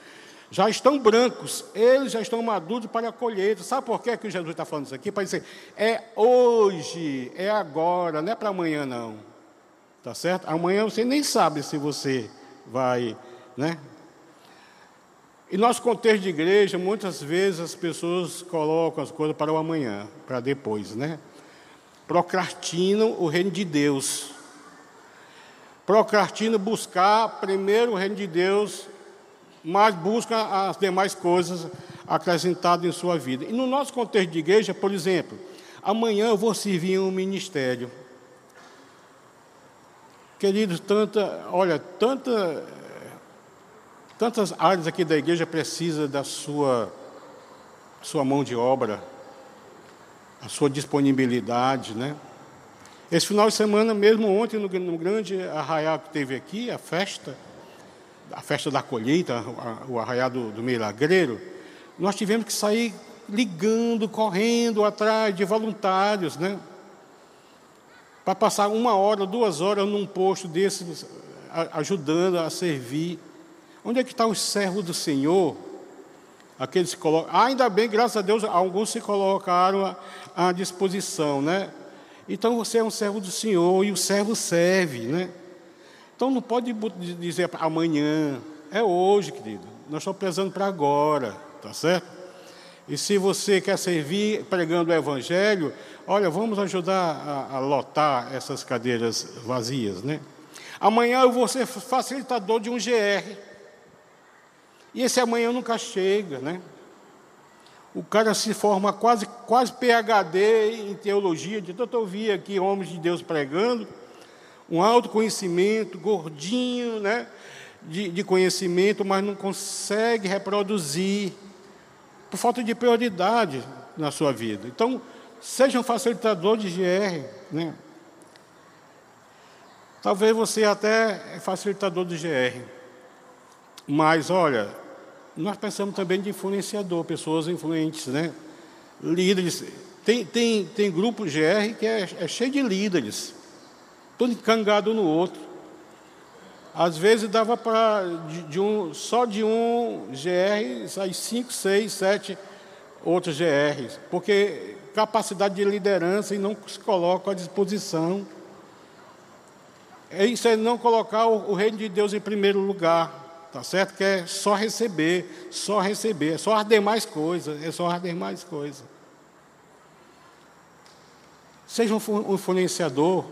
já estão brancos, eles já estão maduros para a colheita. Sabe por que, que Jesus está falando isso aqui? Para dizer, é hoje, é agora, não é para amanhã não. Tá certo? Amanhã você nem sabe se você vai, né? E nosso contexto de igreja, muitas vezes as pessoas colocam as coisas para o amanhã, para depois, né? Procrastinam o reino de Deus. Procrastinam buscar primeiro o reino de Deus mas busca as demais coisas acrescentadas em sua vida. E no nosso contexto de igreja, por exemplo, amanhã eu vou servir em um ministério. Queridos, tanta, olha, tanta, tantas áreas aqui da igreja precisam da sua, sua mão de obra, a sua disponibilidade, né? Esse final de semana, mesmo ontem, no, no grande arraial que teve aqui, a festa, a festa da colheita, o arraiado do milagreiro, nós tivemos que sair ligando, correndo atrás de voluntários, né? Para passar uma hora, duas horas num posto desses, ajudando a servir. Onde é que estão os servos do Senhor? Aqueles que colocam. Ah, ainda bem, graças a Deus, alguns se colocaram à disposição, né? Então você é um servo do Senhor e o servo serve, né? Então não pode dizer amanhã, é hoje, querido. Nós estamos prezando para agora, tá certo? E se você quer servir pregando o Evangelho, olha, vamos ajudar a, a lotar essas cadeiras vazias, né? Amanhã eu vou ser facilitador de um GR. E esse amanhã nunca chega, né? O cara se forma quase, quase PhD em teologia, de tanto ouvir aqui homens de Deus pregando um autoconhecimento, gordinho, né? De, de, conhecimento, mas não consegue reproduzir por falta de prioridade na sua vida. Então, seja um facilitador de GR, né? Talvez você até é facilitador de GR, mas olha, nós pensamos também de influenciador, pessoas influentes, né? Líderes. Tem, tem, tem grupo GR que é, é cheio de líderes tudo encangado no outro. Às vezes dava para, de, de, um, só de um GR, sair cinco, seis, sete outros GRs, porque capacidade de liderança e não se coloca à disposição. É isso é não colocar o, o reino de Deus em primeiro lugar, tá certo? Que é só receber, só receber, é só arder mais coisa, é só arder mais coisa. Seja um influenciador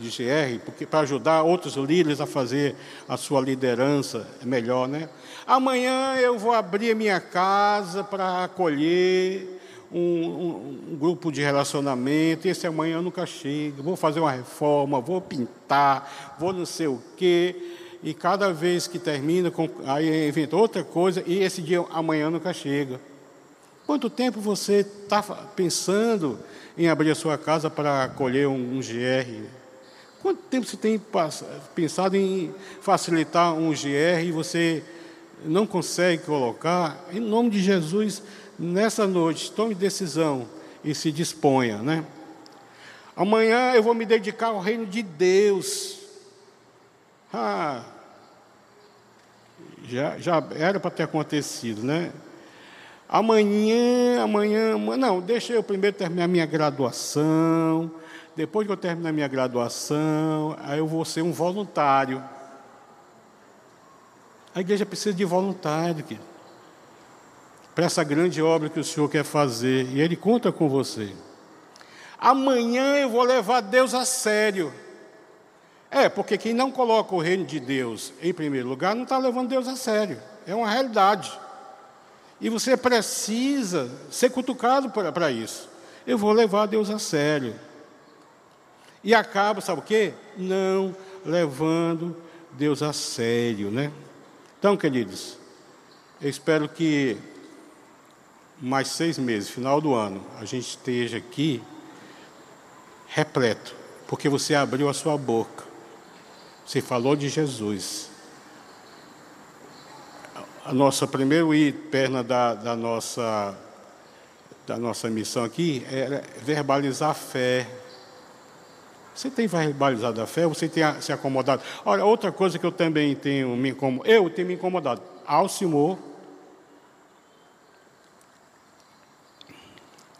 de GR, porque para ajudar outros líderes a fazer a sua liderança melhor, né? Amanhã eu vou abrir minha casa para acolher um, um, um, grupo de relacionamento. Esse amanhã nunca chego. Vou fazer uma reforma, vou pintar, vou não sei o quê. e cada vez que termina, aí inventa outra coisa e esse dia amanhã nunca chega. Quanto tempo você está pensando em abrir a sua casa para acolher um, um GR? Quanto tempo você tem pensado em facilitar um GR e você não consegue colocar? Em nome de Jesus, nessa noite, tome decisão e se disponha, né? Amanhã eu vou me dedicar ao reino de Deus. Ah, já, já era para ter acontecido, né? Amanhã, amanhã, não, deixa eu primeiro terminar minha graduação. Depois que eu terminar minha graduação, aí eu vou ser um voluntário. A igreja precisa de voluntário, para essa grande obra que o Senhor quer fazer, e Ele conta com você. Amanhã eu vou levar Deus a sério. É, porque quem não coloca o reino de Deus em primeiro lugar não está levando Deus a sério. É uma realidade. E você precisa ser cutucado para isso. Eu vou levar Deus a sério. E acaba, sabe o quê? Não levando Deus a sério, né? Então, queridos, eu espero que mais seis meses, final do ano, a gente esteja aqui repleto, porque você abriu a sua boca, você falou de Jesus. A nossa primeira perna da, da, nossa, da nossa missão aqui é verbalizar a fé. Você tem verbalizado a fé? Você tem se acomodado? Olha, outra coisa que eu também tenho me incomodado, eu tenho me incomodado. Alcimor,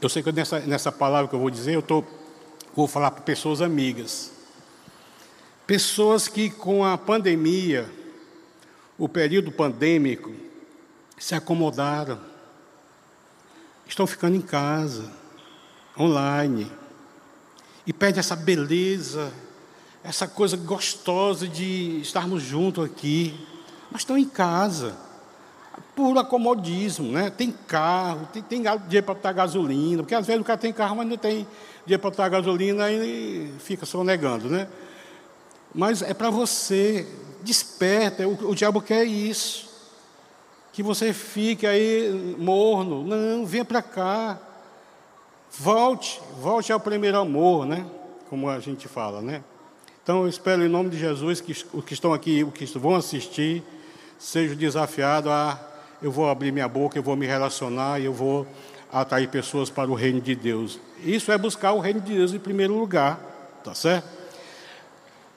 eu sei que nessa, nessa palavra que eu vou dizer, eu tô, vou falar para pessoas amigas. Pessoas que com a pandemia, o período pandêmico, se acomodaram, estão ficando em casa, online, e perde essa beleza, essa coisa gostosa de estarmos juntos aqui, mas estão em casa, por acomodismo, né? Tem carro, tem, tem dinheiro para botar gasolina, porque às vezes o cara tem carro, mas não tem dinheiro para botar gasolina e fica sonegando, né? Mas é para você, desperta, o, o diabo quer isso. Que você fique aí morno. Não, venha para cá. Volte, volte ao primeiro amor, né? Como a gente fala, né? Então eu espero em nome de Jesus que os que estão aqui, os que vão assistir, sejam desafiados a eu vou abrir minha boca, eu vou me relacionar eu vou atrair pessoas para o reino de Deus. Isso é buscar o reino de Deus em primeiro lugar, tá certo?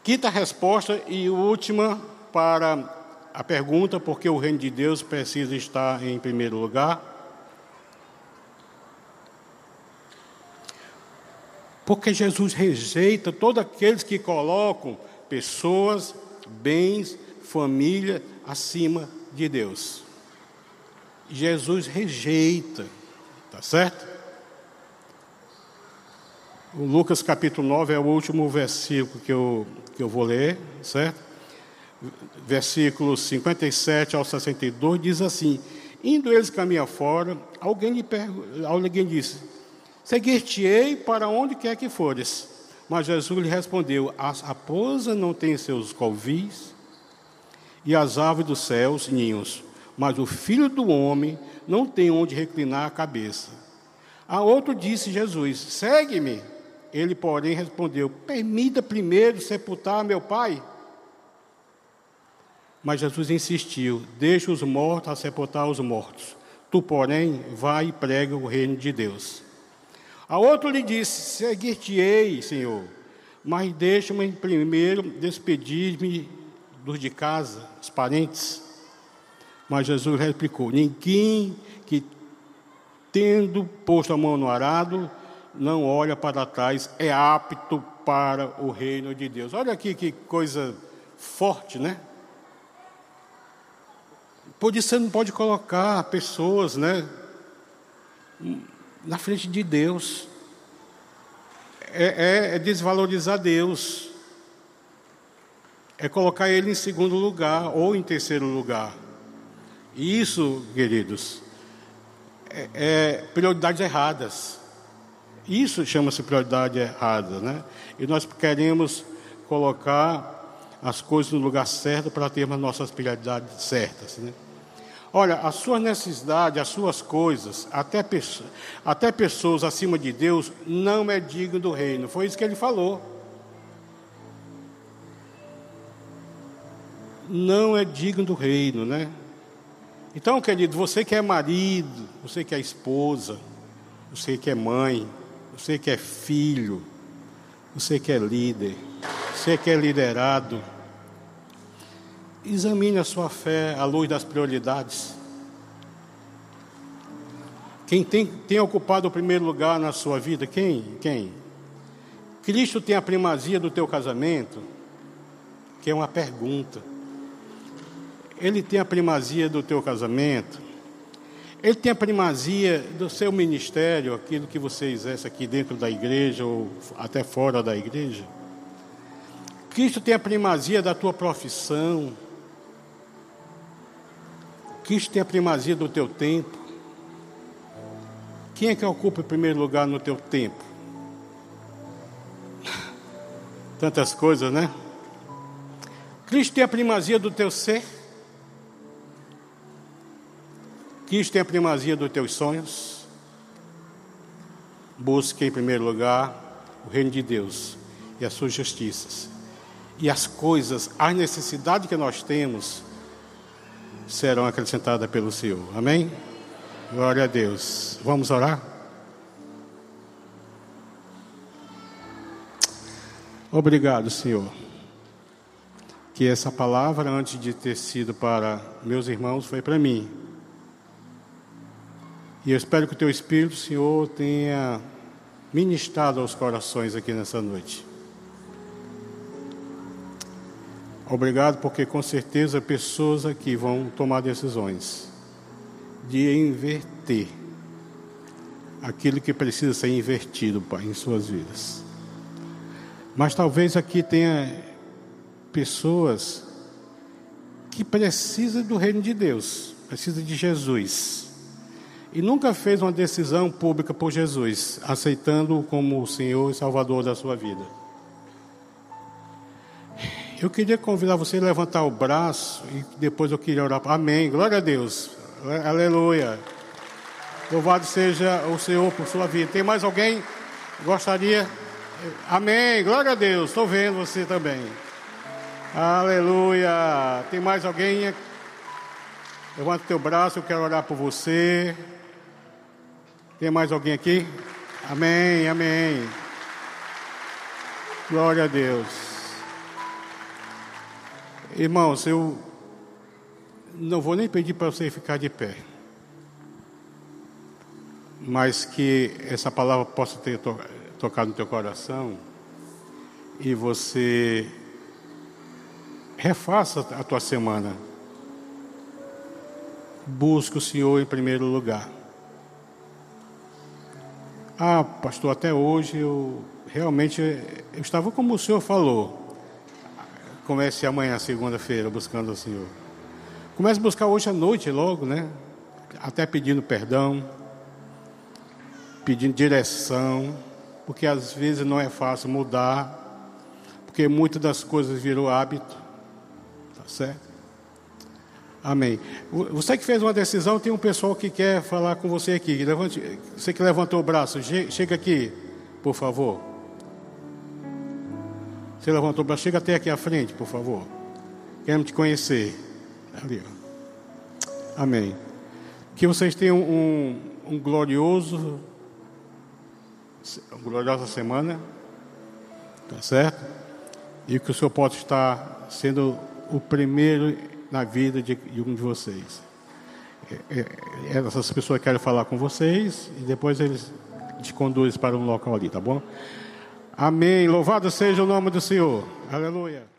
Quinta resposta e última para a pergunta: por que o reino de Deus precisa estar em primeiro lugar? Porque Jesus rejeita todos aqueles que colocam pessoas, bens, família acima de Deus. Jesus rejeita, tá certo? O Lucas capítulo 9 é o último versículo que eu, que eu vou ler, certo? Versículos 57 ao 62 diz assim: Indo eles caminhar fora, alguém lhe alguém disse: Seguir-te-ei para onde quer que fores. Mas Jesus lhe respondeu: A raposa não tem seus colvis e as aves dos céus ninhos, mas o filho do homem não tem onde reclinar a cabeça. A outro disse Jesus: Segue-me. Ele, porém, respondeu: Permita primeiro sepultar meu pai. Mas Jesus insistiu: Deixa os mortos a sepultar os mortos. Tu, porém, vai e prega o reino de Deus. A outro lhe disse: Seguir-te-ei, Senhor, mas deixa-me primeiro despedir-me dos de casa, os parentes. Mas Jesus replicou: Ninguém que, tendo posto a mão no arado, não olha para trás, é apto para o reino de Deus. Olha aqui que coisa forte, né? Por isso você não pode colocar pessoas, né, na frente de Deus. É, é, é desvalorizar Deus. É colocar Ele em segundo lugar ou em terceiro lugar. Isso, queridos, é, é prioridades erradas. Isso chama-se prioridade errada, né? E nós queremos colocar as coisas no lugar certo para termos as nossas prioridades certas. Né? Olha, as suas necessidades, as suas coisas, até, até pessoas acima de Deus, não é digno do reino. Foi isso que ele falou. Não é digno do reino, né? Então, querido, você que é marido, você que é esposa, você que é mãe, você que é filho, você que é líder, você que é liderado, examine a sua fé à luz das prioridades. Quem tem, tem ocupado o primeiro lugar na sua vida? Quem? Quem? Cristo tem a primazia do teu casamento? Que é uma pergunta. Ele tem a primazia do teu casamento? Ele tem a primazia do seu ministério, aquilo que você exerce aqui dentro da igreja ou até fora da igreja? Cristo tem a primazia da tua profissão. Cristo tem a primazia do teu tempo. Quem é que ocupa o primeiro lugar no teu tempo? Tantas coisas, né? Cristo tem a primazia do teu ser. Cristo tem a primazia dos teus sonhos. Busque em primeiro lugar o reino de Deus e as suas justiças. E as coisas, as necessidades que nós temos, serão acrescentadas pelo Senhor. Amém? Glória a Deus. Vamos orar? Obrigado, Senhor. Que essa palavra, antes de ter sido para meus irmãos, foi para mim. E eu espero que o teu Espírito, Senhor, tenha ministrado aos corações aqui nessa noite. Obrigado, porque com certeza pessoas aqui vão tomar decisões de inverter aquilo que precisa ser invertido, Pai, em suas vidas. Mas talvez aqui tenha pessoas que precisam do reino de Deus, precisam de Jesus e nunca fez uma decisão pública por Jesus, aceitando-o como o Senhor e Salvador da sua vida. Eu queria convidar você a levantar o braço e depois eu queria orar. Amém. Glória a Deus. Aleluia. Louvado seja o Senhor por sua vida. Tem mais alguém gostaria? Amém. Glória a Deus. Estou vendo você também. Aleluia. Tem mais alguém? Levanta teu braço, eu quero orar por você. Tem mais alguém aqui? Amém, amém. Glória a Deus. Irmãos, eu não vou nem pedir para você ficar de pé, mas que essa palavra possa ter to tocado no teu coração e você refaça a tua semana. Busque o Senhor em primeiro lugar. Ah, pastor, até hoje eu realmente eu estava como o senhor falou. Comece amanhã, segunda-feira, buscando o Senhor. Comece a buscar hoje à noite, logo, né? Até pedindo perdão, pedindo direção, porque às vezes não é fácil mudar, porque muitas das coisas virou hábito, tá certo? Amém. Você que fez uma decisão, tem um pessoal que quer falar com você aqui. Levante, você que levantou o braço, chega aqui, por favor. Você levantou braço, chega até aqui à frente, por favor. Queremos te conhecer. Ali, ó. Amém. Que vocês tenham um, um glorioso, uma gloriosa semana, tá certo? E que o Senhor possa estar sendo o primeiro na vida de, de um de vocês. É, é, essas pessoas querem falar com vocês e depois eles te conduzem para um local ali, tá bom? Amém. Louvado seja o nome do Senhor. Aleluia.